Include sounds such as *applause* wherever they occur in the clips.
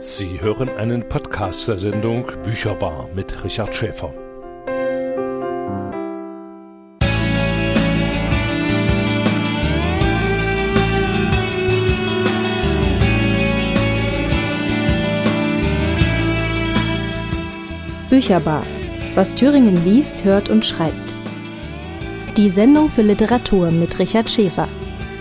Sie hören einen Podcast der Sendung Bücherbar mit Richard Schäfer. Bücherbar. Was Thüringen liest, hört und schreibt. Die Sendung für Literatur mit Richard Schäfer.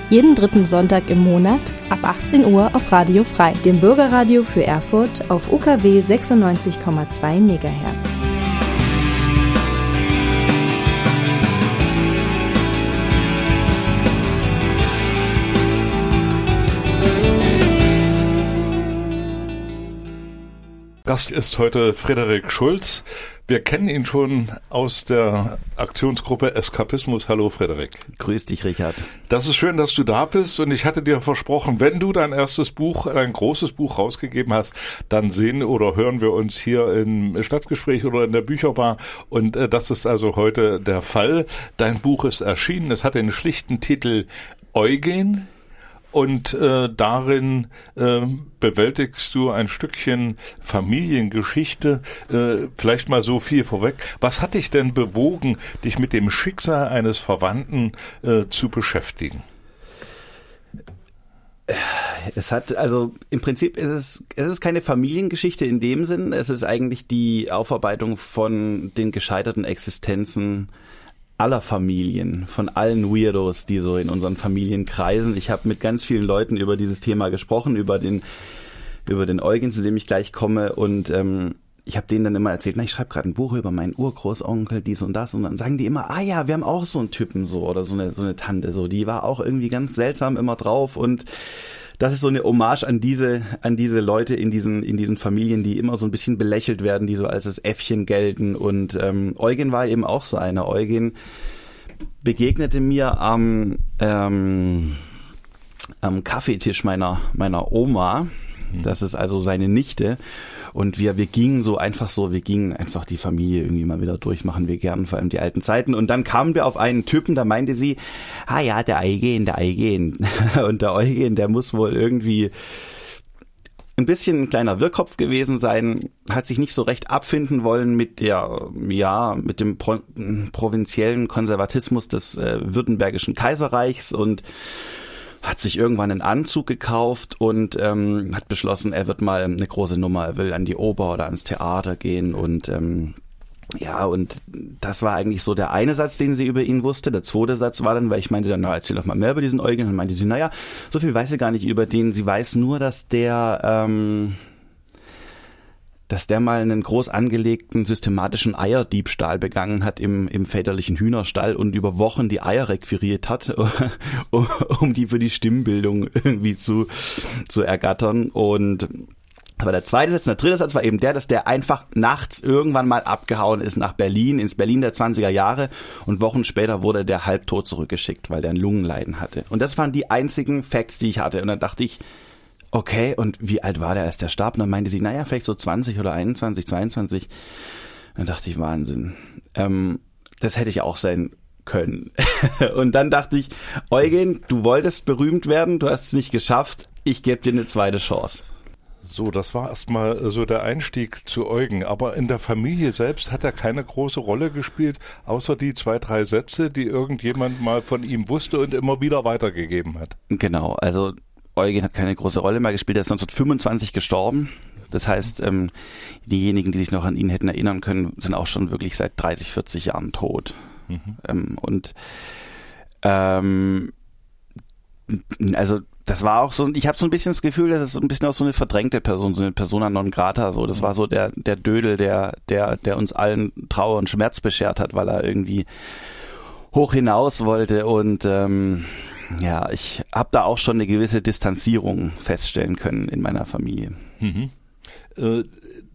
Jeden dritten Sonntag im Monat ab 18 Uhr auf Radio Frei, dem Bürgerradio für Erfurt auf UKW 96,2 MHz. Gast ist heute Frederik Schulz. Wir kennen ihn schon aus der Aktionsgruppe Eskapismus. Hallo Frederik. Grüß dich, Richard. Das ist schön, dass du da bist und ich hatte dir versprochen, wenn du dein erstes Buch, ein großes Buch rausgegeben hast, dann sehen oder hören wir uns hier im Stadtgespräch oder in der Bücherbar und äh, das ist also heute der Fall. Dein Buch ist erschienen, es hat den schlichten Titel Eugen, und äh, darin äh, bewältigst du ein Stückchen Familiengeschichte. Äh, vielleicht mal so viel vorweg. Was hat dich denn bewogen, dich mit dem Schicksal eines Verwandten äh, zu beschäftigen? Es hat, also im Prinzip ist es, es ist keine Familiengeschichte in dem Sinn, es ist eigentlich die Aufarbeitung von den gescheiterten Existenzen aller Familien, von allen Weirdos, die so in unseren Familien kreisen. Ich habe mit ganz vielen Leuten über dieses Thema gesprochen, über den über den Eugen, zu dem ich gleich komme. Und ähm, ich habe denen dann immer erzählt, na, ich schreibe gerade ein Buch über meinen Urgroßonkel, dies und das. Und dann sagen die immer, ah ja, wir haben auch so einen Typen so oder so eine so eine Tante so, die war auch irgendwie ganz seltsam immer drauf. Und das ist so eine Hommage an diese, an diese Leute in diesen, in diesen Familien, die immer so ein bisschen belächelt werden, die so als das Äffchen gelten. Und ähm, Eugen war eben auch so einer. Eugen begegnete mir am, ähm, am Kaffeetisch meiner, meiner Oma. Das ist also seine Nichte. Und wir, wir gingen so einfach so, wir gingen einfach die Familie irgendwie mal wieder durch, machen wir gern, vor allem die alten Zeiten. Und dann kamen wir auf einen Typen, da meinte sie, ah ja, der Eugen, der Eugen. *laughs* Und der Eugen, der muss wohl irgendwie ein bisschen ein kleiner Wirrkopf gewesen sein, hat sich nicht so recht abfinden wollen mit der, ja, mit dem Pro provinziellen Konservatismus des äh, württembergischen Kaiserreichs und hat sich irgendwann einen Anzug gekauft und ähm, hat beschlossen, er wird mal eine große Nummer, er will an die Oper oder ans Theater gehen und ähm, ja, und das war eigentlich so der eine Satz, den sie über ihn wusste. Der zweite Satz war dann, weil ich meinte dann, na, erzähl doch mal mehr über diesen Eugen. Und dann meinte sie, naja, so viel weiß sie gar nicht über den. Sie weiß nur, dass der, ähm, dass der mal einen groß angelegten systematischen Eierdiebstahl begangen hat im, im väterlichen Hühnerstall und über Wochen die Eier requiriert hat, *laughs* um die für die Stimmbildung irgendwie zu, zu ergattern. Und aber der zweite Satz der dritte Satz war eben der, dass der einfach nachts irgendwann mal abgehauen ist nach Berlin, ins Berlin der 20er Jahre und Wochen später wurde der halbtot zurückgeschickt, weil der ein Lungenleiden hatte. Und das waren die einzigen Facts, die ich hatte. Und dann dachte ich, okay, und wie alt war der, als der starb? Und dann meinte sie, naja, vielleicht so 20 oder 21, 22. dann dachte ich, Wahnsinn. Ähm, das hätte ich auch sein können. *laughs* und dann dachte ich, Eugen, du wolltest berühmt werden, du hast es nicht geschafft, ich gebe dir eine zweite Chance. So, das war erstmal so der Einstieg zu Eugen. Aber in der Familie selbst hat er keine große Rolle gespielt, außer die zwei, drei Sätze, die irgendjemand mal von ihm wusste und immer wieder weitergegeben hat. Genau, also Eugen hat keine große Rolle mehr gespielt. Er ist 1925 gestorben. Das heißt, ähm, diejenigen, die sich noch an ihn hätten erinnern können, sind auch schon wirklich seit 30, 40 Jahren tot. Mhm. Ähm, und ähm, also das war auch so, ich habe so ein bisschen das Gefühl, dass es so ein bisschen auch so eine verdrängte Person, so eine Persona non grata, so. Das war so der, der Dödel, der, der, der uns allen Trauer und Schmerz beschert hat, weil er irgendwie hoch hinaus wollte und ähm, ja, ich habe da auch schon eine gewisse Distanzierung feststellen können in meiner Familie. Mhm. Äh,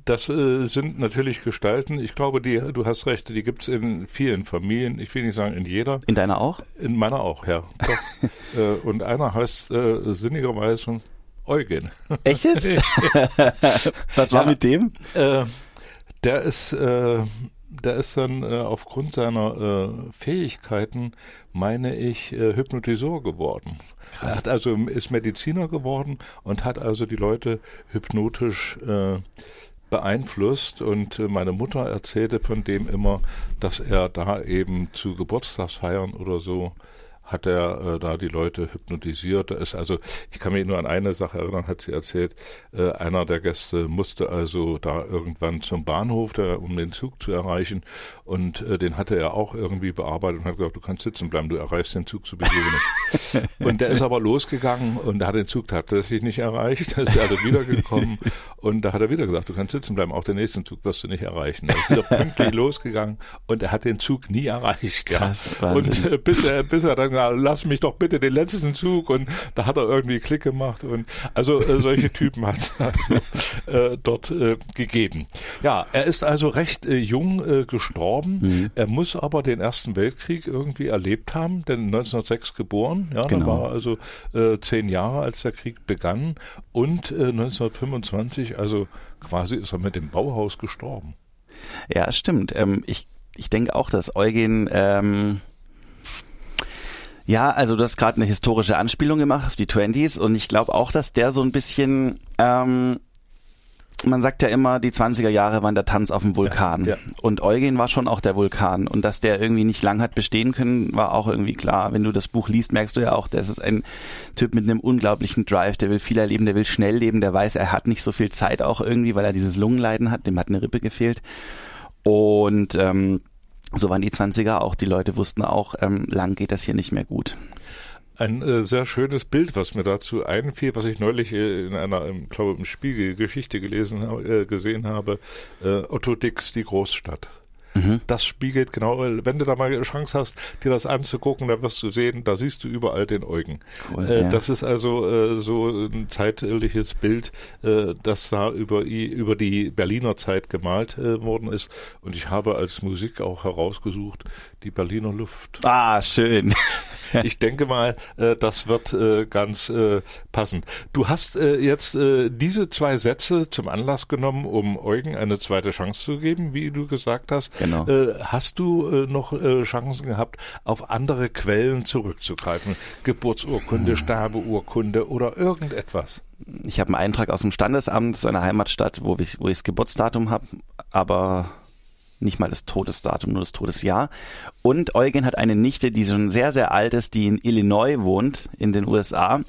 das äh, sind natürlich Gestalten. Ich glaube, die, du hast recht, die gibt es in vielen Familien. Ich will nicht sagen in jeder. In deiner auch? In meiner auch, ja. *laughs* äh, und einer heißt äh, sinnigerweise Eugen. Echt jetzt? *laughs* Was war ja, mit dem? Der ist der ist dann äh, aufgrund seiner äh, Fähigkeiten, meine ich, äh, Hypnotisor geworden. Krass. Er hat also ist Mediziner geworden und hat also die Leute hypnotisch äh, beeinflusst und äh, meine Mutter erzählte von dem immer, dass er da eben zu Geburtstagsfeiern oder so hat er äh, da die Leute hypnotisiert. Ist also, ich kann mich nur an eine Sache erinnern, hat sie erzählt, äh, einer der Gäste musste also da irgendwann zum Bahnhof, der, um den Zug zu erreichen und äh, den hatte er auch irgendwie bearbeitet und hat gesagt, du kannst sitzen bleiben, du erreichst den Zug sowieso nicht. *laughs* und der ist aber losgegangen und er hat den Zug tatsächlich nicht erreicht, da ist er also wiedergekommen und da hat er wieder gesagt, du kannst sitzen bleiben, auch den nächsten Zug wirst du nicht erreichen. Er ist wieder pünktlich losgegangen und er hat den Zug nie erreicht. Krass, ja. Und äh, bis er, bis er dann na, lass mich doch bitte den letzten Zug und da hat er irgendwie Klick gemacht und also äh, solche *laughs* Typen hat es also, äh, dort äh, gegeben. Ja, er ist also recht äh, jung äh, gestorben. Mhm. Er muss aber den Ersten Weltkrieg irgendwie erlebt haben, denn 1906 geboren, ja, genau. da war er also äh, zehn Jahre, als der Krieg begann und äh, 1925, also quasi ist er mit dem Bauhaus gestorben. Ja, stimmt. Ähm, ich ich denke auch, dass Eugen ähm, ja, also du hast gerade eine historische Anspielung gemacht auf die Twenties und ich glaube auch, dass der so ein bisschen, ähm, man sagt ja immer, die 20er Jahre waren der Tanz auf dem Vulkan. Ja, ja. Und Eugen war schon auch der Vulkan. Und dass der irgendwie nicht lang hat bestehen können, war auch irgendwie klar. Wenn du das Buch liest, merkst du ja auch, das ist ein Typ mit einem unglaublichen Drive, der will viel erleben, der will schnell leben, der weiß, er hat nicht so viel Zeit auch irgendwie, weil er dieses Lungenleiden hat, dem hat eine Rippe gefehlt. Und ähm, so waren die 20er auch. Die Leute wussten auch, ähm, lang geht das hier nicht mehr gut. Ein äh, sehr schönes Bild, was mir dazu einfiel, was ich neulich äh, in einer, ich glaube, im Spiegel Geschichte gelesen, äh, gesehen habe. Äh, Otto Dix, die Großstadt. Mhm. Das spiegelt genau, wenn du da mal eine Chance hast, dir das anzugucken, dann wirst du sehen, da siehst du überall den Eugen. Cool, äh, ja. Das ist also äh, so ein zeitliches Bild, äh, das da über, über die Berliner Zeit gemalt äh, worden ist. Und ich habe als Musik auch herausgesucht die Berliner Luft. Ah, schön. *laughs* ich denke mal, äh, das wird äh, ganz passend. Du hast jetzt diese zwei Sätze zum Anlass genommen, um Eugen eine zweite Chance zu geben, wie du gesagt hast. Genau. Äh, hast du äh, noch äh, Chancen gehabt, auf andere Quellen zurückzugreifen? Geburtsurkunde, hm. Sterbeurkunde oder irgendetwas? Ich habe einen Eintrag aus dem Standesamt seiner Heimatstadt, wo ich, wo ich das Geburtsdatum habe, aber nicht mal das Todesdatum, nur das Todesjahr. Und Eugen hat eine Nichte, die schon sehr, sehr alt ist, die in Illinois wohnt, in den USA.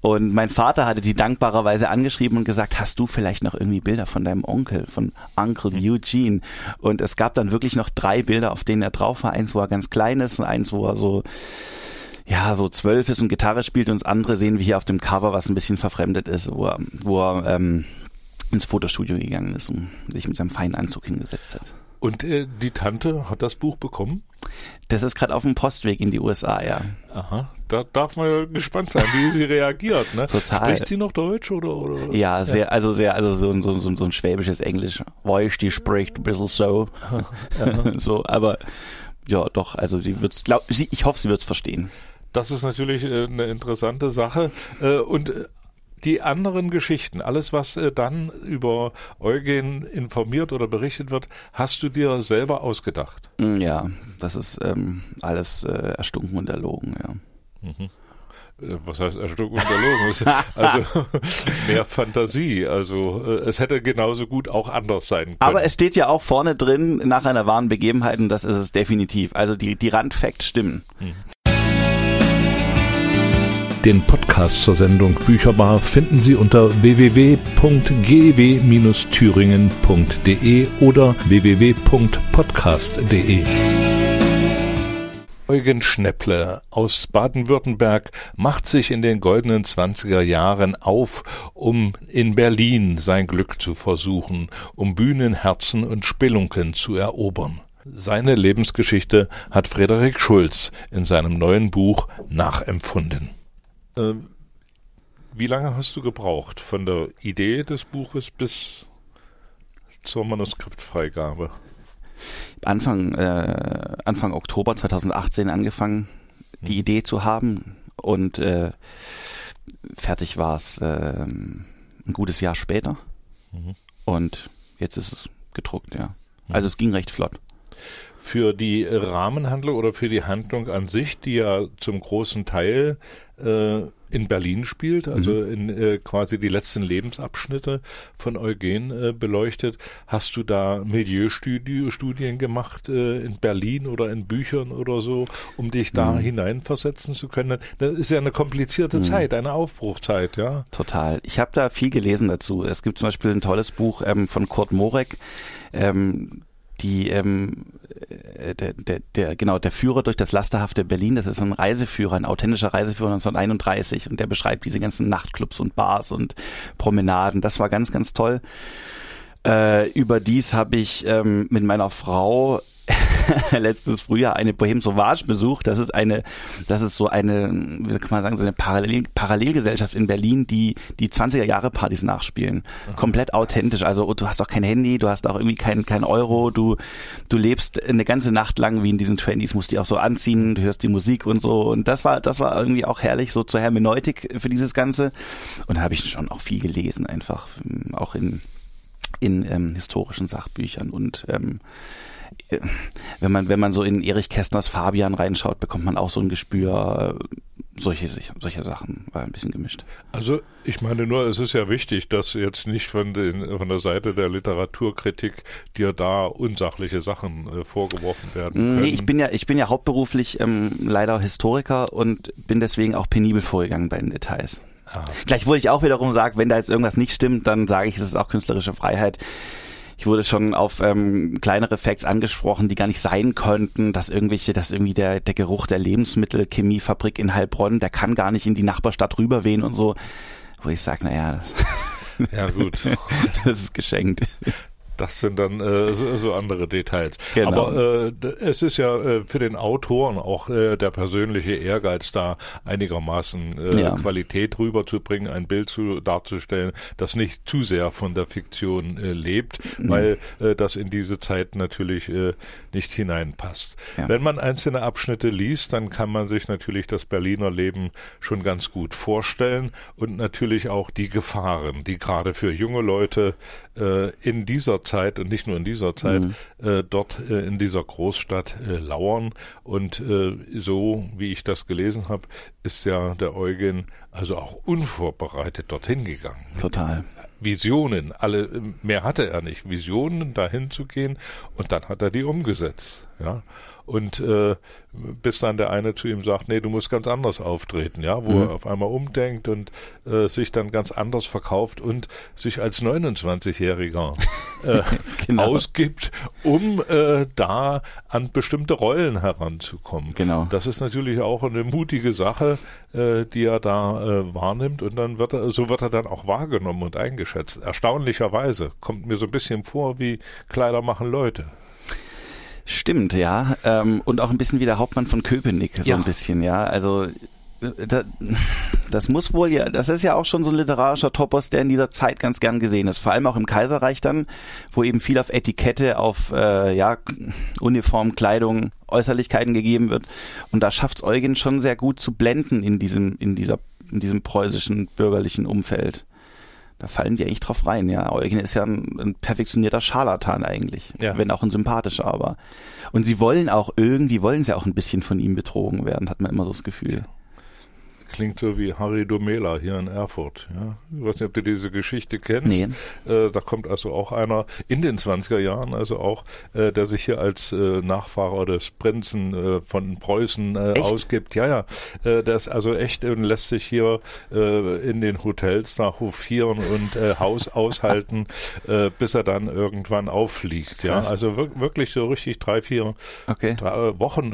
Und mein Vater hatte die dankbarerweise angeschrieben und gesagt, hast du vielleicht noch irgendwie Bilder von deinem Onkel, von Uncle Eugene? Und es gab dann wirklich noch drei Bilder, auf denen er drauf war. Eins, wo er ganz klein ist und eins, wo er so ja, so zwölf ist und Gitarre spielt und das andere sehen wir hier auf dem Cover, was ein bisschen verfremdet ist, wo er, wo er ähm, ins Fotostudio gegangen ist und sich mit seinem feinen Anzug hingesetzt hat. Und äh, die Tante hat das Buch bekommen? Das ist gerade auf dem Postweg in die USA, ja. Aha, da darf man ja gespannt sein, wie sie reagiert. Ne? Total. Spricht sie noch Deutsch oder? oder? Ja, sehr, ja. also sehr, also so, so, so, so ein schwäbisches Englisch. Weiß, die spricht ein bisschen so. *laughs* *laughs* so, aber ja, doch, also sie wird's, glaub, sie, ich hoffe, sie wird's verstehen. Das ist natürlich äh, eine interessante Sache. Äh, und äh, die anderen Geschichten, alles was äh, dann über Eugen informiert oder berichtet wird, hast du dir selber ausgedacht? Mm, ja, das ist ähm, alles äh, erstunken und erlogen, ja. Mhm. Äh, was heißt erstunken und erlogen? *laughs* also *laughs* mehr Fantasie. Also äh, es hätte genauso gut auch anders sein können. Aber es steht ja auch vorne drin nach einer wahren Begebenheit und das ist es definitiv. Also die, die Randfacts stimmen. Mhm. Den Podcast zur Sendung Bücherbar finden Sie unter www.gw-thüringen.de oder www.podcast.de. Eugen Schnepple aus Baden-Württemberg macht sich in den goldenen Zwanziger Jahren auf, um in Berlin sein Glück zu versuchen, um Bühnen, Herzen und Spelunken zu erobern. Seine Lebensgeschichte hat Frederik Schulz in seinem neuen Buch nachempfunden. Ähm, wie lange hast du gebraucht von der Idee des Buches bis zur Manuskriptfreigabe? Anfang, äh, Anfang Oktober 2018 angefangen, die hm. Idee zu haben und äh, fertig war es äh, ein gutes Jahr später. Mhm. Und jetzt ist es gedruckt, ja. Mhm. Also es ging recht flott. Für die Rahmenhandlung oder für die Handlung an sich, die ja zum großen Teil äh, in Berlin spielt, also mhm. in äh, quasi die letzten Lebensabschnitte von Eugen äh, beleuchtet. Hast du da Milieustudien gemacht äh, in Berlin oder in Büchern oder so, um dich da mhm. hineinversetzen zu können? Das ist ja eine komplizierte mhm. Zeit, eine Aufbruchzeit, ja. Total. Ich habe da viel gelesen dazu. Es gibt zum Beispiel ein tolles Buch ähm, von Kurt Morek, ähm, die ähm, äh, der, der, der genau der Führer durch das lasterhafte Berlin, das ist ein Reiseführer, ein authentischer Reiseführer 1931 und der beschreibt diese ganzen Nachtclubs und Bars und Promenaden. Das war ganz ganz toll. Äh, überdies habe ich ähm, mit meiner Frau *laughs* letztes Frühjahr eine Bohem Sauvage besucht. Das ist eine, das ist so eine, wie kann man sagen, so eine Parallel, Parallelgesellschaft in Berlin, die die 20er Jahre Partys nachspielen. Komplett authentisch. Also du hast auch kein Handy, du hast auch irgendwie kein, kein Euro, du, du lebst eine ganze Nacht lang wie in diesen Twenties, musst dich auch so anziehen, du hörst die Musik und so. Und das war, das war irgendwie auch herrlich, so zur Hermeneutik für dieses Ganze. Und da habe ich schon auch viel gelesen, einfach auch in in ähm, historischen Sachbüchern und ähm, wenn man, wenn man so in Erich Kästners Fabian reinschaut, bekommt man auch so ein Gespür, solche, solche Sachen, war ein bisschen gemischt. Also ich meine nur, es ist ja wichtig, dass jetzt nicht von, den, von der Seite der Literaturkritik dir da unsachliche Sachen äh, vorgeworfen werden können. Nee, ich bin ja, ich bin ja hauptberuflich ähm, leider Historiker und bin deswegen auch penibel vorgegangen bei den Details. Ah. Gleichwohl ich auch wiederum sage, wenn da jetzt irgendwas nicht stimmt, dann sage ich, es ist auch künstlerische Freiheit ich wurde schon auf ähm, kleinere Facts angesprochen, die gar nicht sein könnten, dass irgendwelche, dass irgendwie der, der Geruch der Lebensmittelchemiefabrik in Heilbronn, der kann gar nicht in die Nachbarstadt rüberwehen und so. Wo ich sage, naja, ja, gut. *laughs* das ist geschenkt. Das sind dann äh, so, so andere Details. Genau. Aber äh, es ist ja äh, für den Autoren auch äh, der persönliche Ehrgeiz da, einigermaßen äh, ja. Qualität rüberzubringen, ein Bild zu, darzustellen, das nicht zu sehr von der Fiktion äh, lebt, mhm. weil äh, das in diese Zeit natürlich äh, nicht hineinpasst. Ja. Wenn man einzelne Abschnitte liest, dann kann man sich natürlich das Berliner Leben schon ganz gut vorstellen und natürlich auch die Gefahren, die gerade für junge Leute äh, in dieser Zeit und nicht nur in dieser Zeit mhm. äh, dort äh, in dieser Großstadt äh, lauern. Und äh, so, wie ich das gelesen habe, ist ja der Eugen also auch unvorbereitet dorthin gegangen. Total. Visionen, alle mehr hatte er nicht. Visionen dahin zu gehen und dann hat er die umgesetzt. Ja und äh, bis dann der eine zu ihm sagt, nee, du musst ganz anders auftreten, ja, wo mhm. er auf einmal umdenkt und äh, sich dann ganz anders verkauft und sich als 29-Jähriger äh, *laughs* genau. ausgibt, um äh, da an bestimmte Rollen heranzukommen. Genau. Das ist natürlich auch eine mutige Sache, äh, die er da äh, wahrnimmt und dann wird er, so wird er dann auch wahrgenommen und eingeschätzt. Erstaunlicherweise kommt mir so ein bisschen vor wie Kleider machen Leute. Stimmt, ja. Ähm, und auch ein bisschen wie der Hauptmann von Köpenick, so ja. ein bisschen, ja. Also äh, das muss wohl ja, das ist ja auch schon so ein literarischer Topos, der in dieser Zeit ganz gern gesehen ist. Vor allem auch im Kaiserreich dann, wo eben viel auf Etikette, auf äh, ja, Uniform, Kleidung, Äußerlichkeiten gegeben wird. Und da schafft's Eugen schon sehr gut zu blenden in diesem, in dieser, in diesem preußischen bürgerlichen Umfeld da fallen die eigentlich drauf rein. Ja, Eugen ist ja ein, ein perfektionierter Scharlatan eigentlich, ja. wenn auch ein sympathischer. Aber und sie wollen auch irgendwie wollen sie auch ein bisschen von ihm betrogen werden, hat man immer so das Gefühl. Ja klingt so wie Harry Domela hier in Erfurt. Ja? Ich weiß nicht, ob du diese Geschichte kennst. Nee. Äh, da kommt also auch einer in den 20er Jahren, also auch, äh, der sich hier als äh, Nachfahrer des Prinzen äh, von Preußen äh, ausgibt. Ja, ja. Äh, der ist also echt und lässt sich hier äh, in den Hotels da hofieren und Haus *laughs* aushalten, bis er dann irgendwann auffliegt. Ja, also wirklich so richtig drei, vier okay. drei Wochen,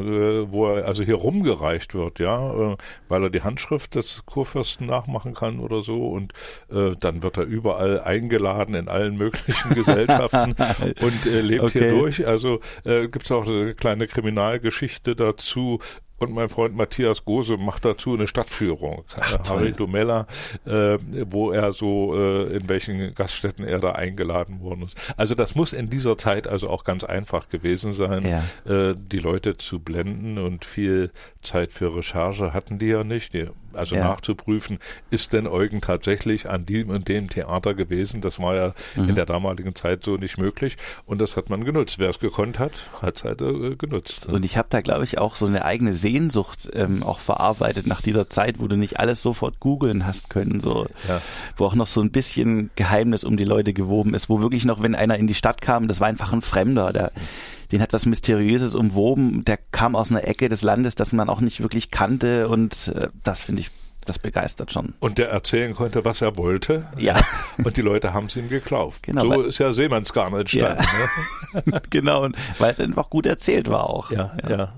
wo er also hier rumgereicht wird, ja, weil er die Handschrift Handschrift des Kurfürsten nachmachen kann oder so und äh, dann wird er überall eingeladen in allen möglichen *laughs* Gesellschaften und äh, lebt okay. hier durch. Also äh, gibt es auch eine kleine Kriminalgeschichte dazu, und mein Freund Matthias Gose macht dazu eine Stadtführung. Ach, Harry Domella, äh, wo er so, äh, in welchen Gaststätten er da eingeladen worden ist. Also das muss in dieser Zeit also auch ganz einfach gewesen sein, ja. äh, die Leute zu blenden und viel Zeit für Recherche hatten die ja nicht. Die also Ja. nachzuprüfen, ist denn Eugen tatsächlich an dem und dem Theater gewesen? Das war ja Mhm. in der damaligen Zeit so nicht möglich und das hat man genutzt. Wer es gekonnt hat, hat es halt äh, genutzt. Und ich habe da, glaube ich, auch so eine eigene Sehnsucht ähm, auch verarbeitet nach dieser Zeit, wo du nicht alles sofort googeln hast können, so Ja. wo auch noch so ein bisschen Geheimnis um die Leute gewoben ist, wo wirklich noch, wenn einer in die Stadt kam, das war einfach ein Fremder, der, den hat was Mysteriöses umwoben, der kam aus einer Ecke des Landes, das man auch nicht wirklich kannte und äh, das finde ich, das begeistert schon. Und der erzählen konnte, was er wollte. Ja. *laughs* Und die Leute haben es ihm geglaubt. Genau, so weil- ist ja Seemannsgarn entstanden. Ne? *laughs* genau, weil es einfach gut erzählt war auch. Ja, ja.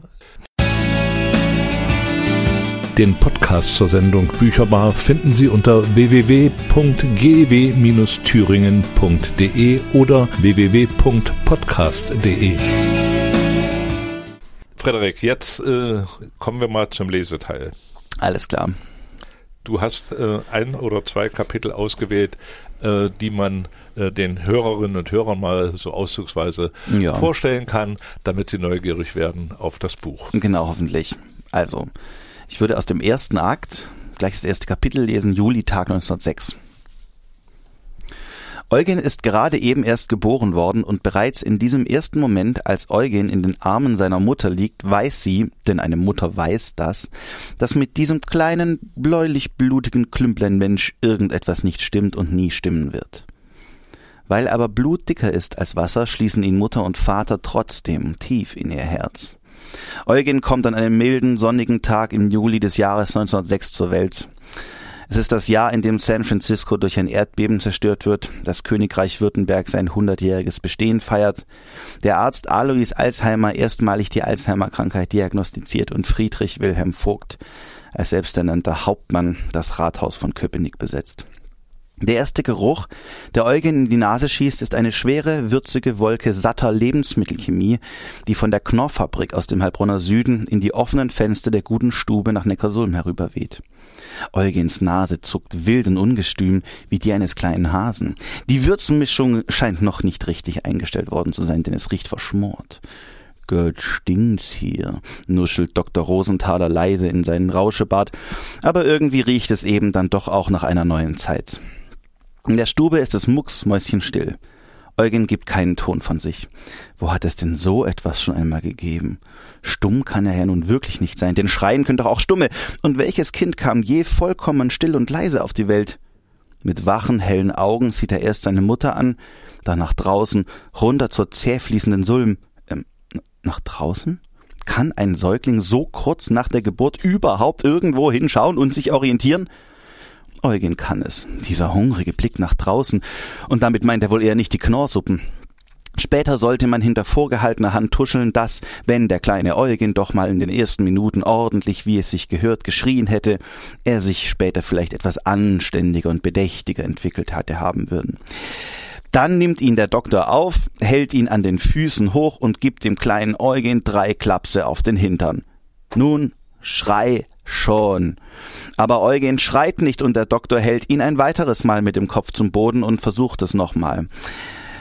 Den Podcast zur Sendung Bücherbar finden Sie unter www.gw-thüringen.de oder www.podcast.de. Frederik, jetzt äh, kommen wir mal zum Leseteil. Alles klar. Du hast äh, ein oder zwei Kapitel ausgewählt, äh, die man äh, den Hörerinnen und Hörern mal so auszugsweise Ja. vorstellen kann, damit sie neugierig werden auf das Buch. Genau, hoffentlich. Also, ich würde aus dem ersten Akt gleich das erste Kapitel lesen, Juli, Tag 1906. Eugen ist gerade eben erst geboren worden und bereits in diesem ersten Moment, als Eugen in den Armen seiner Mutter liegt, weiß sie, denn eine Mutter weiß das, dass mit diesem kleinen, bläulich-blutigen Klümplein Mensch irgendetwas nicht stimmt und nie stimmen wird. Weil aber Blut dicker ist als Wasser, schließen ihn Mutter und Vater trotzdem tief in ihr Herz. Eugen kommt an einem milden, sonnigen Tag im Juli des Jahres 1906 zur Welt. Es ist das Jahr, in dem San Francisco durch ein Erdbeben zerstört wird, das Königreich Württemberg sein hundertjähriges Bestehen feiert, der Arzt Alois Alzheimer erstmalig die Alzheimer-Krankheit diagnostiziert und Friedrich Wilhelm Vogt als selbsternannter Hauptmann das Rathaus von Köpenick besetzt. Der erste Geruch, der Eugen in die Nase schießt, ist eine schwere, würzige Wolke satter Lebensmittelchemie, die von der Knorrfabrik aus dem Heilbronner Süden in die offenen Fenster der guten Stube nach Neckarsulm herüberweht. Eugens Nase zuckt wild und ungestüm wie die eines kleinen Hasen. Die Würzenmischung scheint noch nicht richtig eingestellt worden zu sein, denn es riecht verschmort. Gott stinkt's hier, nuschelt Dr. Rosenthaler leise in seinen Rauschebart, aber irgendwie riecht es eben dann doch auch nach einer neuen Zeit. In der Stube ist es mucksmäuschenstill. Eugen gibt keinen Ton von sich. Wo hat es denn so etwas schon einmal gegeben? Stumm kann er ja nun wirklich nicht sein, denn schreien können doch auch Stumme. Und welches Kind kam je vollkommen still und leise auf die Welt? Mit wachen, hellen Augen sieht er erst seine Mutter an, dann nach draußen, runter zur zäh fließenden Sulm. Ähm, nach draußen? Kann ein Säugling so kurz nach der Geburt überhaupt irgendwo hinschauen und sich orientieren? Eugen kann es. Dieser hungrige Blick nach draußen. Und damit meint er wohl eher nicht die Knorrsuppen. Später sollte man hinter vorgehaltener Hand tuscheln, dass, wenn der kleine Eugen doch mal in den ersten Minuten ordentlich, wie es sich gehört, geschrien hätte, er sich später vielleicht etwas anständiger und bedächtiger entwickelt hatte haben würden. Dann nimmt ihn der Doktor auf, hält ihn an den Füßen hoch und gibt dem kleinen Eugen drei Klapse auf den Hintern. Nun, schrei schon. Aber Eugen schreit nicht und der Doktor hält ihn ein weiteres Mal mit dem Kopf zum Boden und versucht es nochmal.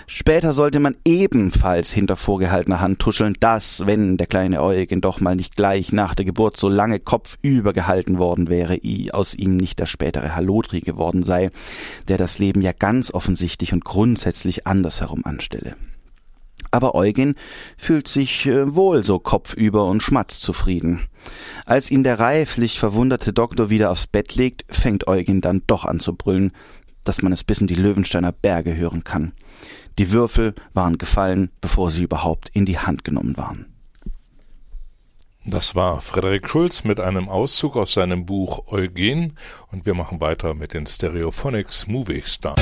Später sollte man ebenfalls hinter vorgehaltener Hand tuscheln, dass, wenn der kleine Eugen doch mal nicht gleich nach der Geburt so lange kopfüber gehalten worden wäre, aus ihm nicht der spätere Halotri geworden sei, der das Leben ja ganz offensichtlich und grundsätzlich andersherum anstelle. Aber Eugen fühlt sich äh, wohl so kopfüber und schmatzzufrieden. Als ihn der reiflich verwunderte Doktor wieder aufs Bett legt, fängt Eugen dann doch an zu brüllen, dass man es bis in die Löwensteiner Berge hören kann. Die Würfel waren gefallen, bevor sie überhaupt in die Hand genommen waren. Das war Frederik Schulz mit einem Auszug aus seinem Buch Eugen und wir machen weiter mit den Stereophonics Movie Star.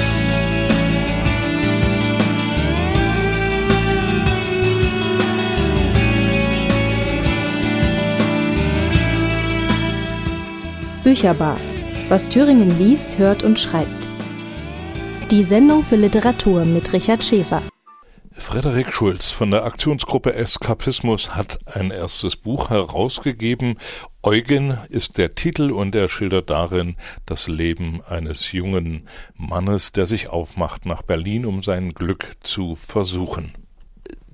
Bücherbar. Was Thüringen liest, hört und schreibt. Die Sendung für Literatur mit Richard Schäfer. Frederik Schulz von der Aktionsgruppe Eskapismus hat ein erstes Buch herausgegeben. Eugen ist der Titel und er schildert darin das Leben eines jungen Mannes, der sich aufmacht nach Berlin, um sein Glück zu versuchen.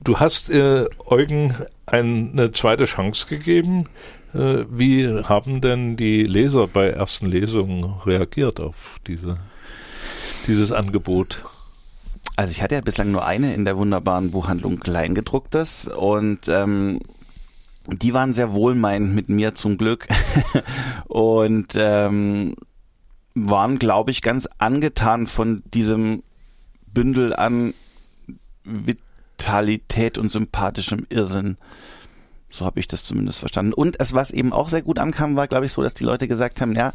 Du hast äh, Eugen eine zweite Chance gegeben. Äh, wie haben denn die Leser bei ersten Lesungen reagiert auf diese, dieses Angebot? Also ich hatte ja bislang nur eine in der wunderbaren Buchhandlung Kleingedrucktes und ähm, die waren sehr wohlmeinend mit mir zum Glück *laughs* und ähm, waren, glaube ich, ganz angetan von diesem Bündel an Vitalität und sympathischem Irrsinn. So habe ich das zumindest verstanden. Und es, was eben auch sehr gut ankam, war, glaube ich, so, dass die Leute gesagt haben, ja,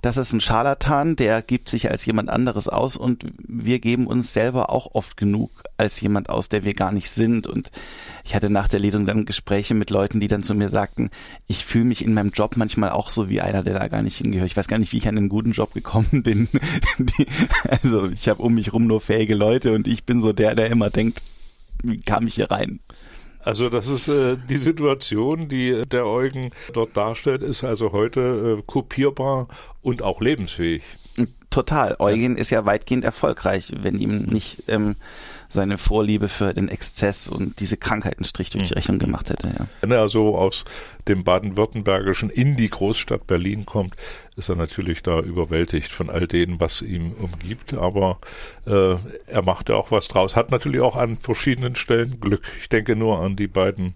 das ist ein Scharlatan, der gibt sich als jemand anderes aus und wir geben uns selber auch oft genug als jemand aus, der wir gar nicht sind. Und ich hatte nach der Lesung dann Gespräche mit Leuten, die dann zu mir sagten, ich fühle mich in meinem Job manchmal auch so wie einer, der da gar nicht hingehört. Ich weiß gar nicht, wie ich an einen guten Job gekommen bin. *laughs* die, also ich habe um mich rum nur fähige Leute und ich bin so der, der immer denkt, wie kam ich hier rein? Also das ist äh, die Situation, die der Eugen dort darstellt, ist also heute äh, kopierbar und auch lebensfähig. Total. Eugen ja. ist ja weitgehend erfolgreich, wenn ihm nicht ähm, seine Vorliebe für den Exzess und diese Krankheiten Strich durch die mhm. Rechnung gemacht hätte. Ja. Wenn er also aus dem baden-württembergischen in die Großstadt Berlin kommt, ist er natürlich da überwältigt von all dem, was ihm umgibt. Aber äh, er macht ja auch was draus. Hat natürlich auch an verschiedenen Stellen Glück. Ich denke nur an die beiden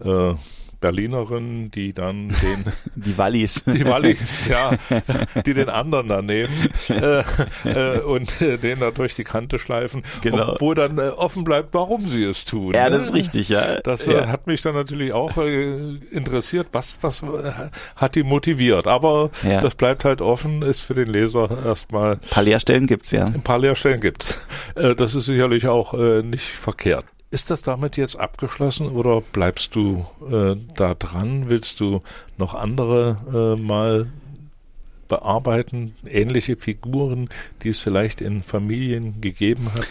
äh, Berlinerinnen, die dann den *laughs* die Wallis, *laughs* die Wallis, ja, die den anderen dann nehmen äh, äh, und äh, den da durch die Kante schleifen, genau. obwohl dann äh, offen bleibt, warum sie es tun. Ja, ne? das ist richtig, ja. Das äh, ja. hat mich dann natürlich auch äh, interessiert, was was hat die motiviert. Aber ja. das bleibt halt offen, ist für den Leser erstmal. Ein paar Leerstellen gibt's ja. Ein paar Leerstellen gibt's. das ist sicherlich auch nicht verkehrt. Ist das damit jetzt abgeschlossen oder bleibst du äh, da dran? Willst du noch andere äh, mal bearbeiten, ähnliche Figuren, die es vielleicht in Familien gegeben hat?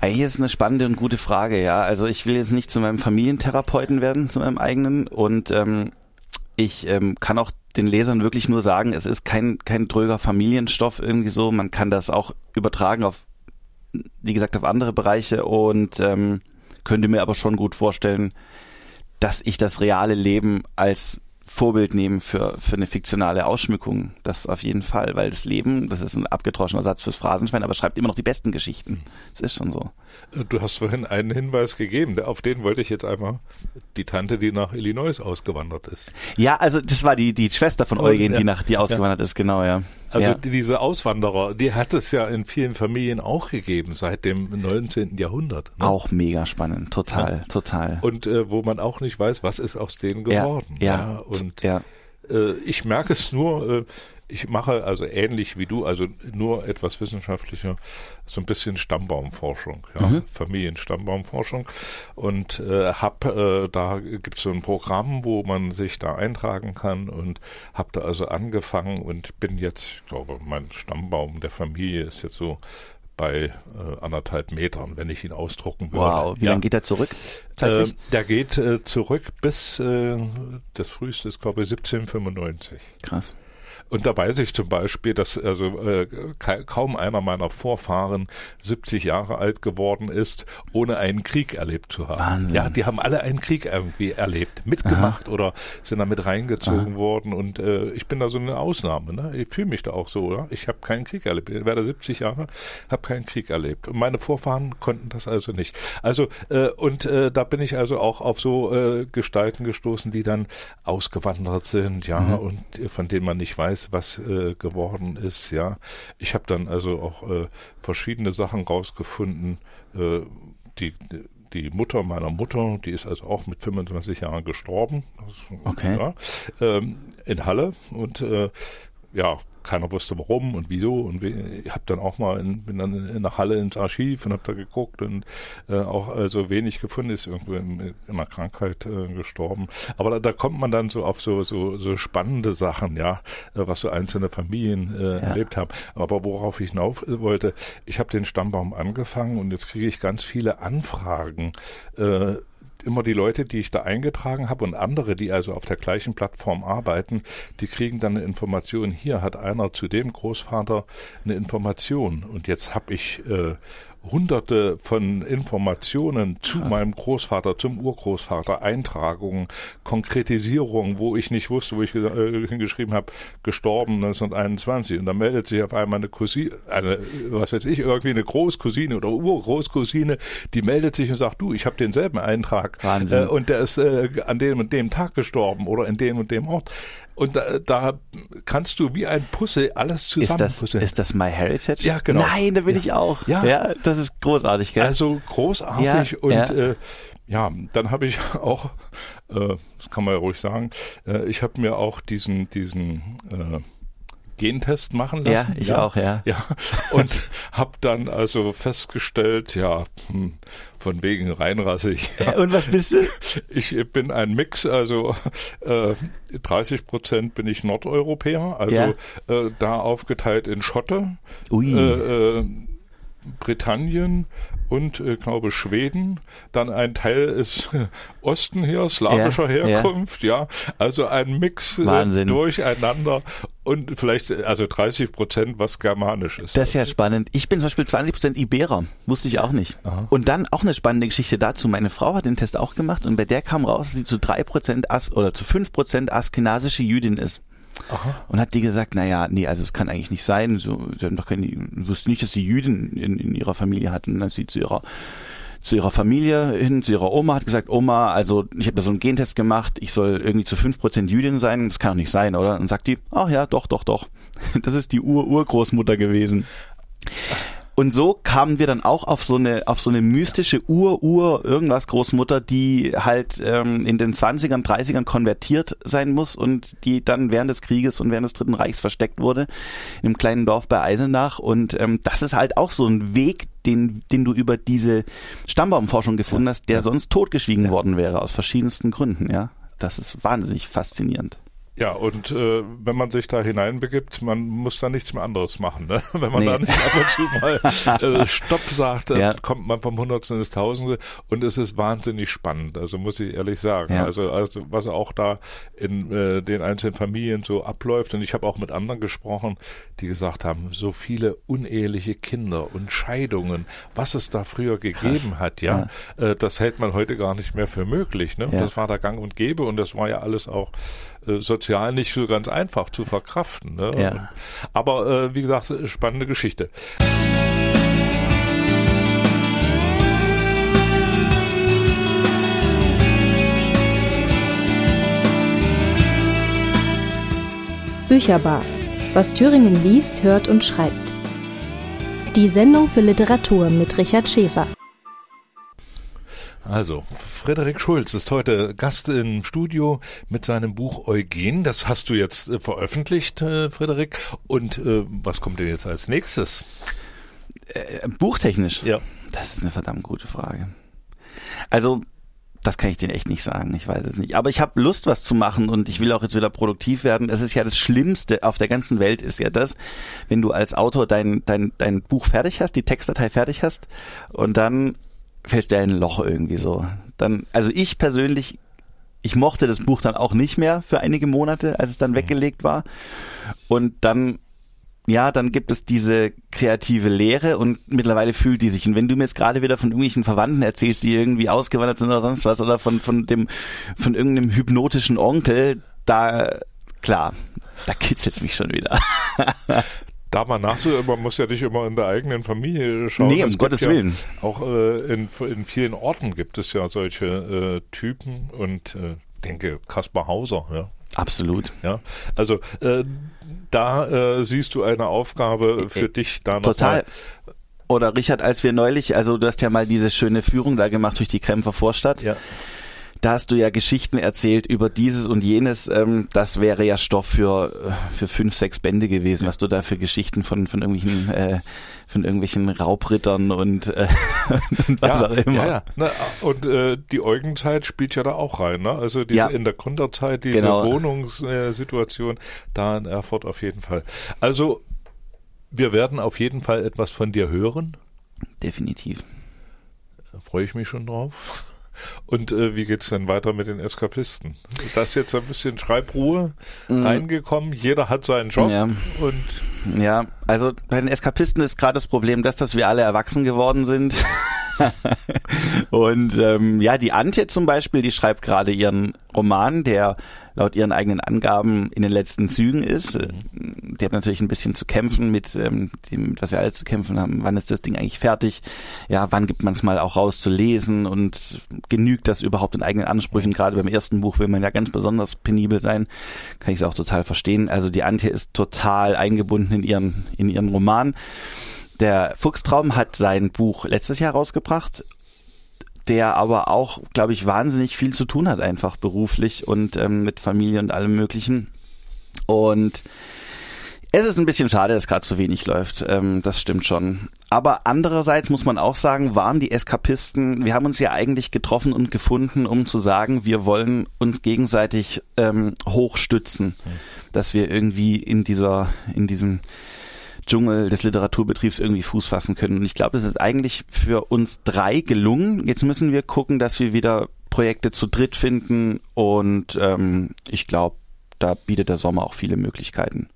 Eigentlich ist eine spannende und gute Frage, ja. Also ich will jetzt nicht zu meinem Familientherapeuten werden, zu meinem eigenen. Und ähm, ich ähm, kann auch den Lesern wirklich nur sagen, es ist kein, kein dröger Familienstoff irgendwie so. Man kann das auch übertragen auf wie gesagt, auf andere Bereiche und ähm, könnte mir aber schon gut vorstellen, dass ich das reale Leben als Vorbild nehmen für, für eine fiktionale Ausschmückung. Das auf jeden Fall, weil das Leben, das ist ein abgetroschener Satz fürs Phrasenschwein, aber schreibt immer noch die besten Geschichten. Das ist schon so. Äh, du hast vorhin einen Hinweis gegeben, auf den wollte ich jetzt einmal die Tante, die nach Illinois ausgewandert ist. Ja, also das war die, die Schwester von Eugen, ja, die nach, die ausgewandert ja. ist, genau, ja. Also ja. diese Auswanderer, die hat es ja in vielen Familien auch gegeben, seit dem 19. Jahrhundert. Ne? Auch mega spannend, total, total. Und äh, wo man auch nicht weiß, was ist aus denen geworden. Ja, und ja. Äh, ich merke es nur, äh, ich mache also ähnlich wie du, also nur etwas wissenschaftlicher, so ein bisschen Stammbaumforschung, ja, mhm. Familienstammbaumforschung und äh, hab äh, da gibt's so ein Programm, wo man sich da eintragen kann und habe da also angefangen und bin jetzt, ich glaube, mein Stammbaum der Familie ist jetzt so bei äh, anderthalb Metern, wenn ich ihn ausdrucken würde. Wow, wie ja. lange geht er zurück? Äh, der geht äh, zurück bis äh, das früheste ist glaube ich 1795. Krass. Und da weiß ich zum Beispiel, dass also äh, kaum einer meiner Vorfahren 70 Jahre alt geworden ist, ohne einen Krieg erlebt zu haben. Wahnsinn. Ja, die haben alle einen Krieg irgendwie erlebt, mitgemacht Aha. oder sind damit reingezogen Aha. worden. Und äh, ich bin da so eine Ausnahme. Ne? Ich fühle mich da auch so. Oder? Ich habe keinen Krieg erlebt. Ich werde 70 Jahre, habe keinen Krieg erlebt. Und meine Vorfahren konnten das also nicht. Also äh, und äh, da bin ich also auch auf so äh, Gestalten gestoßen, die dann ausgewandert sind, ja, mhm. und von denen man nicht weiß, weiß, was äh, geworden ist. Ja, ich habe dann also auch äh, verschiedene Sachen rausgefunden. Äh, die die Mutter meiner Mutter, die ist also auch mit 25 Jahren gestorben. Okay. Ja, ähm, in Halle und äh, ja, keiner wusste warum und wieso. Und ich habe dann auch mal in, bin dann in, nach Halle ins Archiv und habe da geguckt und äh, auch also wenig gefunden. Ist irgendwo in, in einer Krankheit äh, gestorben. Aber da, da kommt man dann so auf so so so spannende Sachen ja äh, was so einzelne Familien äh, ja. erlebt haben. Aber worauf ich hinauf wollte ich habe den Stammbaum angefangen und jetzt kriege ich ganz viele Anfragen äh, immer die Leute, die ich da eingetragen habe und andere, die also auf der gleichen Plattform arbeiten, die kriegen dann eine Information. Hier hat einer zu dem Großvater eine Information und jetzt habe ich äh, hunderte von Informationen zu Krass. meinem Großvater, zum Urgroßvater, Eintragungen, Konkretisierungen, wo ich nicht wusste, wo ich äh, hingeschrieben habe, gestorben 1921 und dann meldet sich auf einmal eine Cousine, eine, was weiß ich, irgendwie eine Großcousine oder Urgroßcousine, die meldet sich und sagt, du, ich habe denselben Eintrag Wahnsinn. Äh, und der ist äh, an dem und dem Tag gestorben oder in dem und dem Ort. Und da, da kannst du wie ein Puzzle alles zusammen ist das, Ist das My Heritage? Ja, genau. Nein, da will ja. ich auch. Ja. ja, das ist großartig, gell? Also großartig ja, und ja. Äh, ja, dann habe ich *laughs* auch, äh, das kann man ja ruhig sagen, äh, ich habe mir auch diesen, diesen äh, Gentest machen lassen. Ja, ich ja, auch, ja. Ja, und *laughs* habe dann also festgestellt, ja, hm, von wegen reinrassig. Ja. Und was bist du? *laughs* Ich bin ein Mix, also äh, 30 Prozent bin ich Nordeuropäer, also Ja. äh, da aufgeteilt in Schotte, Ui. äh, äh, Britannien und äh, glaube Schweden. Dann ein Teil ist äh, *laughs* Osten hier, slawischer Ja, ja. Herkunft, ja. Also ein Mix äh, durcheinander und vielleicht äh, also 30 Prozent was germanisch ist. Das ist ja spannend. Ich bin zum Beispiel 20% Iberer. Wusste ich auch nicht. Und dann auch eine spannende Geschichte dazu. Meine Frau hat den Test auch gemacht und bei der kam raus, dass sie zu 3% As oder zu 5% askenasische Jüdin ist. Und hat die gesagt, naja, nee, also es kann eigentlich nicht sein. So, sie haben doch keine, wusste nicht, dass sie Jüdin in, in ihrer Familie hatten. Und dann ist sie zu ihrer zu ihrer Familie hin, zu ihrer Oma, hat gesagt, Oma, also ich habe da so einen Gentest gemacht, ich soll irgendwie zu 5% Jüdin sein, das kann doch nicht sein, oder? Und sagt die, ach ja, doch, doch, doch. *laughs* Das ist die Ur-Urgroßmutter gewesen. Und so kamen wir dann auch auf so eine auf so eine mystische Ur-Ur irgendwas Großmutter, die halt ähm, in den 20ern, 30ern konvertiert sein muss und die dann während des Krieges und während des Dritten Reichs versteckt wurde in einem kleinen Dorf bei Eisenach und ähm, das ist halt auch so ein Weg, den den du über diese Stammbaumforschung gefunden hast, der sonst totgeschwiegen worden wäre aus verschiedensten Gründen, ja. Das ist wahnsinnig faszinierend. Ja, und äh, wenn man sich da hineinbegibt, man muss da nichts mehr anderes machen. Ne? *laughs* Wenn man Nee. da nicht ab und zu mal äh, *laughs* Stopp sagt, dann Ja. kommt man vom Hundertsten ins Tausende und es ist wahnsinnig spannend. Also muss ich ehrlich sagen. Ja. Also, also was auch da in äh, den einzelnen Familien so abläuft. Und ich habe auch mit anderen gesprochen, die gesagt haben, so viele uneheliche Kinder und Scheidungen, was es da früher gegeben hat, ja, Äh, das hält man heute gar nicht mehr für möglich. Ne? Ja. Das war da gang und gäbe und das war ja alles auch äh, sozial nicht so ganz einfach zu verkraften. Ne? Ja. Aber äh, wie gesagt, spannende Geschichte. Bücherbar. Was Thüringen liest, hört und schreibt. Die Sendung für Literatur mit Richard Schäfer. Also, Frederik Schulz ist heute Gast im Studio mit seinem Buch Eugen. Das hast du jetzt äh, veröffentlicht, äh, Frederik. Und äh, was kommt denn jetzt als nächstes? Äh, buchtechnisch? Ja. Das ist eine verdammt gute Frage. Also, das kann ich dir echt nicht sagen. Ich weiß es nicht. Aber ich habe Lust, was zu machen und ich will auch jetzt wieder produktiv werden. Es ist ja das Schlimmste auf der ganzen Welt ist ja das, wenn du als Autor dein, dein, dein Buch fertig hast, die Textdatei fertig hast und dann fällst du in ein Loch irgendwie so. Dann, also ich persönlich, ich mochte das Buch dann auch nicht mehr für einige Monate, als es dann weggelegt war. Und dann ja, dann gibt es diese kreative Lehre und mittlerweile fühlt die sich. Und wenn du mir jetzt gerade wieder von irgendwelchen Verwandten erzählst, die irgendwie ausgewandert sind oder sonst was, oder von, von dem, von irgendeinem hypnotischen Onkel, da, klar, da kitzelt's mich schon wieder. *laughs* Da mal nachzuhören, man muss ja nicht immer in der eigenen Familie schauen. Nee, um Es Gottes ja Willen. Auch äh, in, in vielen Orten gibt es ja solche äh, Typen und äh, denke Kaspar Hauser, ja. Absolut. Ja, also äh, da äh, siehst du eine Aufgabe für dich da noch Total. mal Oder Richard, als wir neulich, also du hast ja mal diese schöne Führung da gemacht durch die Krempfer Vorstadt. Ja. Da hast du ja Geschichten erzählt über dieses und jenes. Ähm, das wäre ja Stoff für, äh, für fünf, sechs Bände gewesen, was du da für Geschichten von, von irgendwelchen, äh, von irgendwelchen Raubrittern und, äh, *laughs* und was ja, auch immer. Ja, ja. Na, und äh, die Eugenzeit spielt ja da auch rein. Ne? Also diese, Ja. in der Gründerzeit, diese Genau. Wohnungssituation da in Erfurt auf jeden Fall. Also wir werden auf jeden Fall etwas von dir hören. Definitiv. Da freue ich mich schon drauf. Und äh, wie geht's denn weiter mit den Eskapisten? Da ist jetzt ein bisschen Schreibruhe mhm. reingekommen. Jeder hat seinen Job ja. und ja, also bei den Eskapisten ist gerade das Problem, dass, dass wir alle erwachsen geworden sind. *laughs* und ähm, ja, die Antje zum Beispiel, die schreibt gerade ihren Roman, der laut ihren eigenen Angaben in den letzten Zügen ist. Die hat natürlich ein bisschen zu kämpfen mit ähm, dem, was wir alle zu kämpfen haben. Wann ist das Ding eigentlich fertig? Ja, wann gibt man es mal auch raus zu lesen und genügt das überhaupt in eigenen Ansprüchen? Gerade beim ersten Buch will man ja ganz besonders penibel sein. Kann ich es auch total verstehen. Also die Antje ist total eingebunden in ihren, in ihren Roman. Der Fuchstraum hat sein Buch letztes Jahr rausgebracht der aber auch, glaube ich, wahnsinnig viel zu tun hat, einfach beruflich und ähm, mit Familie und allem Möglichen. Und es ist ein bisschen schade, dass gerade so wenig läuft. Ähm, das stimmt schon. Aber andererseits muss man auch sagen, waren die Eskapisten, wir haben uns ja eigentlich getroffen und gefunden, um zu sagen, wir wollen uns gegenseitig ähm, hochstützen, mhm. dass wir irgendwie in dieser, in diesem Dschungel des Literaturbetriebs irgendwie Fuß fassen können. Und ich glaube, das ist eigentlich für uns drei gelungen. Jetzt müssen wir gucken, dass wir wieder Projekte zu dritt finden und ähm, ich glaube, da bietet der Sommer auch viele Möglichkeiten.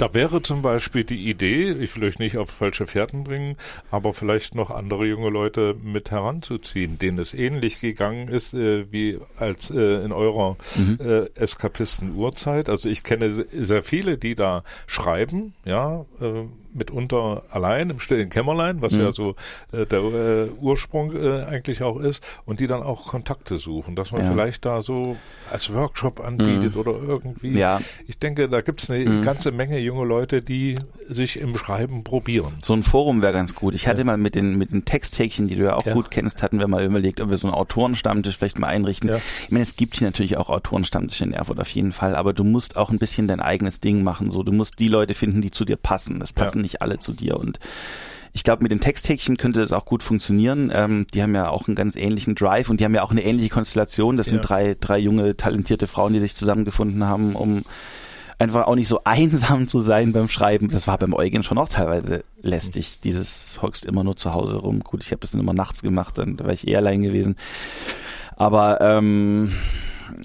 Da wäre zum Beispiel die Idee, ich will euch nicht auf falsche Fährten bringen, aber vielleicht noch andere junge Leute mit heranzuziehen, denen es ähnlich gegangen ist äh, wie als äh, in eurer mhm. äh, Eskapisten-Urzeit. Also ich kenne sehr viele, die da schreiben, ja, äh, mitunter allein im stillen Kämmerlein, was mhm. ja so äh, der äh, Ursprung äh, eigentlich auch ist, und die dann auch Kontakte suchen, dass man ja. vielleicht da so als Workshop anbietet mhm. oder irgendwie. Ja. Ich denke, da gibt es eine mhm. ganze Menge junge Leute, die sich im Schreiben probieren. So ein Forum wäre ganz gut. Ich hatte ja. mal mit den mit den Texthäkchen, die du ja auch ja. gut kennst, hatten wir mal überlegt, ob wir so einen Autorenstammtisch vielleicht mal einrichten. Ich meine, es gibt hier natürlich auch Autorenstammtische in Erfurt auf jeden Fall, aber du musst auch ein bisschen dein eigenes Ding machen. So, du musst die Leute finden, die zu dir passen. Das passen nicht alle zu dir und ich glaube, mit den Texthäkchen könnte das auch gut funktionieren. Ähm, die haben ja auch einen ganz ähnlichen Drive und die haben ja auch eine ähnliche Konstellation. Das ja. sind drei, drei junge, talentierte Frauen, die sich zusammengefunden haben, um einfach auch nicht so *laughs* einsam zu sein beim Schreiben. Das war beim Eugen schon auch teilweise lästig. Dieses hockst immer nur zu Hause rum. Gut, ich habe das dann immer nachts gemacht, dann da war ich eher allein gewesen. Aber ähm,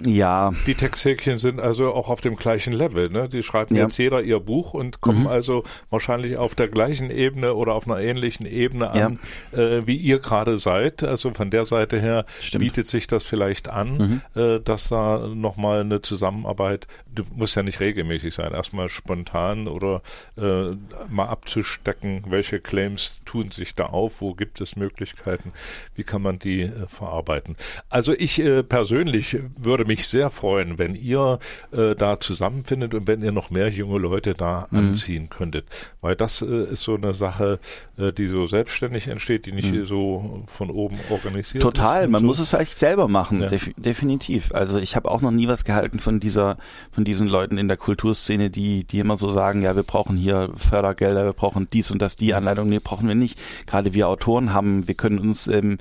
ja. Die Texthäkchen sind also auch auf dem gleichen Level, ne? Die schreiben ja. jetzt jeder ihr Buch und kommen mhm. also wahrscheinlich auf der gleichen Ebene oder auf einer ähnlichen Ebene an, ja. äh, wie ihr gerade seid. Also von der Seite her Stimmt. bietet sich das vielleicht an, mhm. äh, dass da nochmal eine Zusammenarbeit, du musst ja nicht regelmäßig sein, erstmal spontan oder äh, mal abzustecken, welche Claims tun sich da auf, wo gibt es Möglichkeiten, wie kann man die äh, verarbeiten. Also ich äh, persönlich würde würde mich sehr freuen, wenn ihr äh, da zusammenfindet und wenn ihr noch mehr junge Leute da mhm. anziehen könntet. Weil das äh, ist so eine Sache, äh, die so selbstständig entsteht, die nicht mhm. so von oben organisiert Total, man so. muss es echt selber machen, ja. Def definitiv. Also ich habe auch noch nie was gehalten von dieser, von diesen Leuten in der Kulturszene, die, die immer so sagen, ja, wir brauchen hier Fördergelder, wir brauchen dies und das, die Anleitung, nee, brauchen wir nicht. Gerade wir Autoren haben, wir können uns ähm,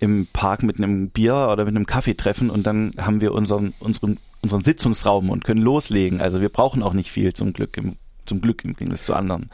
im Park mit einem Bier oder mit einem Kaffee treffen und dann haben wir wir unseren, unseren, unseren Sitzungsraum und können loslegen. Also wir brauchen auch nicht viel zum Glück im, zum Glück im Gegensatz zu anderen.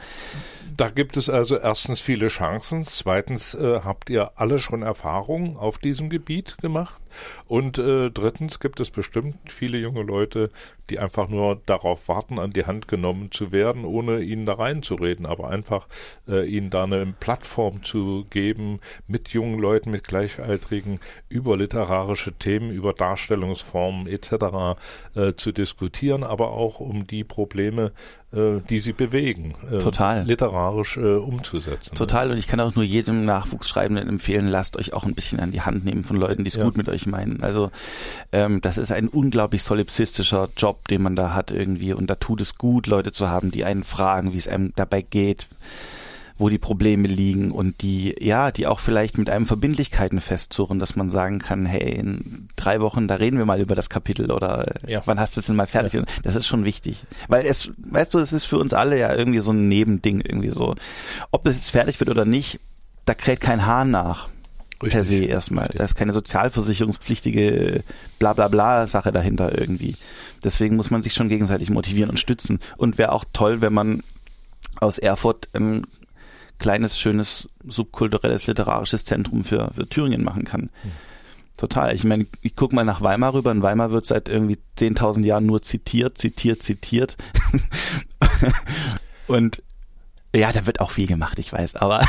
Da gibt es also erstens viele Chancen, zweitens äh, habt ihr alle schon Erfahrungen auf diesem Gebiet gemacht und äh, drittens gibt es bestimmt viele junge Leute, die einfach nur darauf warten, an die Hand genommen zu werden, ohne ihnen da reinzureden, aber einfach äh, ihnen da eine Plattform zu geben, mit jungen Leuten, mit Gleichaltrigen über literarische Themen, über Darstellungsformen etc. Äh, zu diskutieren, aber auch um die Probleme, äh, die sie bewegen, äh, Total. Literarisch äh, umzusetzen. Ne? Total. Und ich kann auch nur jedem Nachwuchsschreibenden empfehlen, lasst euch auch ein bisschen an die Hand nehmen von Leuten, die es ja. gut mit euch meinen. Also ähm, das ist ein unglaublich solipsistischer Job, den man da hat irgendwie. Und da tut es gut, Leute zu haben, die einen fragen, wie es einem dabei geht, wo die Probleme liegen und die, ja, die auch vielleicht mit einem Verbindlichkeiten festzurren, dass man sagen kann, hey, in drei Wochen, da reden wir mal über das Kapitel oder ja. wann hast du es denn mal fertig? Ja. Das ist schon wichtig. Weil es, weißt du, es ist für uns alle ja irgendwie so ein Nebending irgendwie so. Ob das jetzt fertig wird oder nicht, da kräht kein Hahn nach. Richtig. per se erstmal. Da ist keine sozialversicherungspflichtige bla bla bla Sache dahinter irgendwie. Deswegen muss man sich schon gegenseitig motivieren und stützen. Und wäre auch toll, wenn man aus Erfurt ähm, kleines, schönes, subkulturelles, literarisches Zentrum für, für Thüringen machen kann. Mhm. Total. Ich meine, ich guck mal nach Weimar rüber. In Weimar wird seit irgendwie 10.000 Jahren nur zitiert, zitiert, zitiert. *laughs* Und ja, da wird auch viel gemacht, ich weiß, aber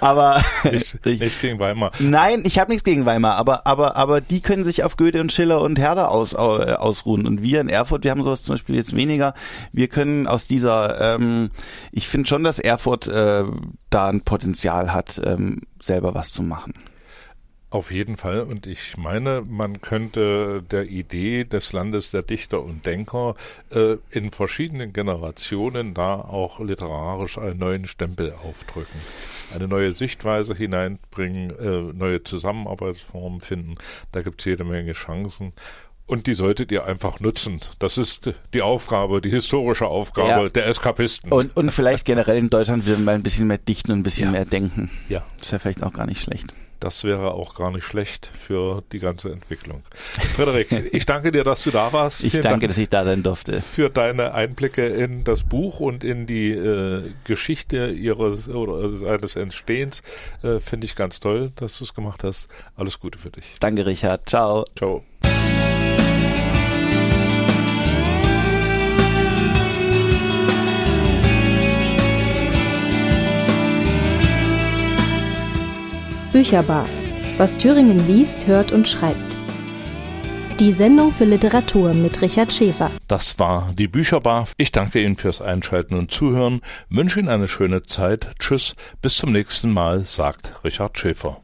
aber nichts, *laughs* nichts gegen Weimar. Nein, ich habe nichts gegen Weimar, aber aber aber die können sich auf Goethe und Schiller und Herder aus, äh, ausruhen und wir in Erfurt, wir haben sowas zum Beispiel jetzt weniger. Wir können aus dieser, ähm, ich finde schon, dass Erfurt äh, da ein Potenzial hat, ähm, selber was zu machen. Auf jeden Fall. Und ich meine, man könnte der Idee des Landes der Dichter und Denker äh, in verschiedenen Generationen da auch literarisch einen neuen Stempel aufdrücken. Eine neue Sichtweise hineinbringen, äh, neue Zusammenarbeitsformen finden. Da gibt es jede Menge Chancen. Und die solltet ihr einfach nutzen. Das ist die Aufgabe, die historische Aufgabe ja. der Eskapisten. Und, und vielleicht generell in Deutschland wieder mal ein bisschen mehr dichten und ein bisschen ja. mehr denken. Ja. Das wäre vielleicht auch gar nicht schlecht. Das wäre auch gar nicht schlecht für die ganze Entwicklung. Frederik, *laughs* ich danke dir, dass du da warst. Ich Vielen danke, Dank dass ich da sein durfte. Für deine Einblicke in das Buch und in die äh, Geschichte ihres oder seines Entstehens. Äh, Finde ich ganz toll, dass du es gemacht hast. Alles Gute für dich. Danke, Richard. Ciao. Ciao. Bücherbar. Was Thüringen liest, hört und schreibt. Die Sendung für Literatur mit Richard Schäfer. Das war die Bücherbar. Ich danke Ihnen fürs Einschalten und Zuhören, wünsche Ihnen eine schöne Zeit. Tschüss, bis zum nächsten Mal, sagt Richard Schäfer.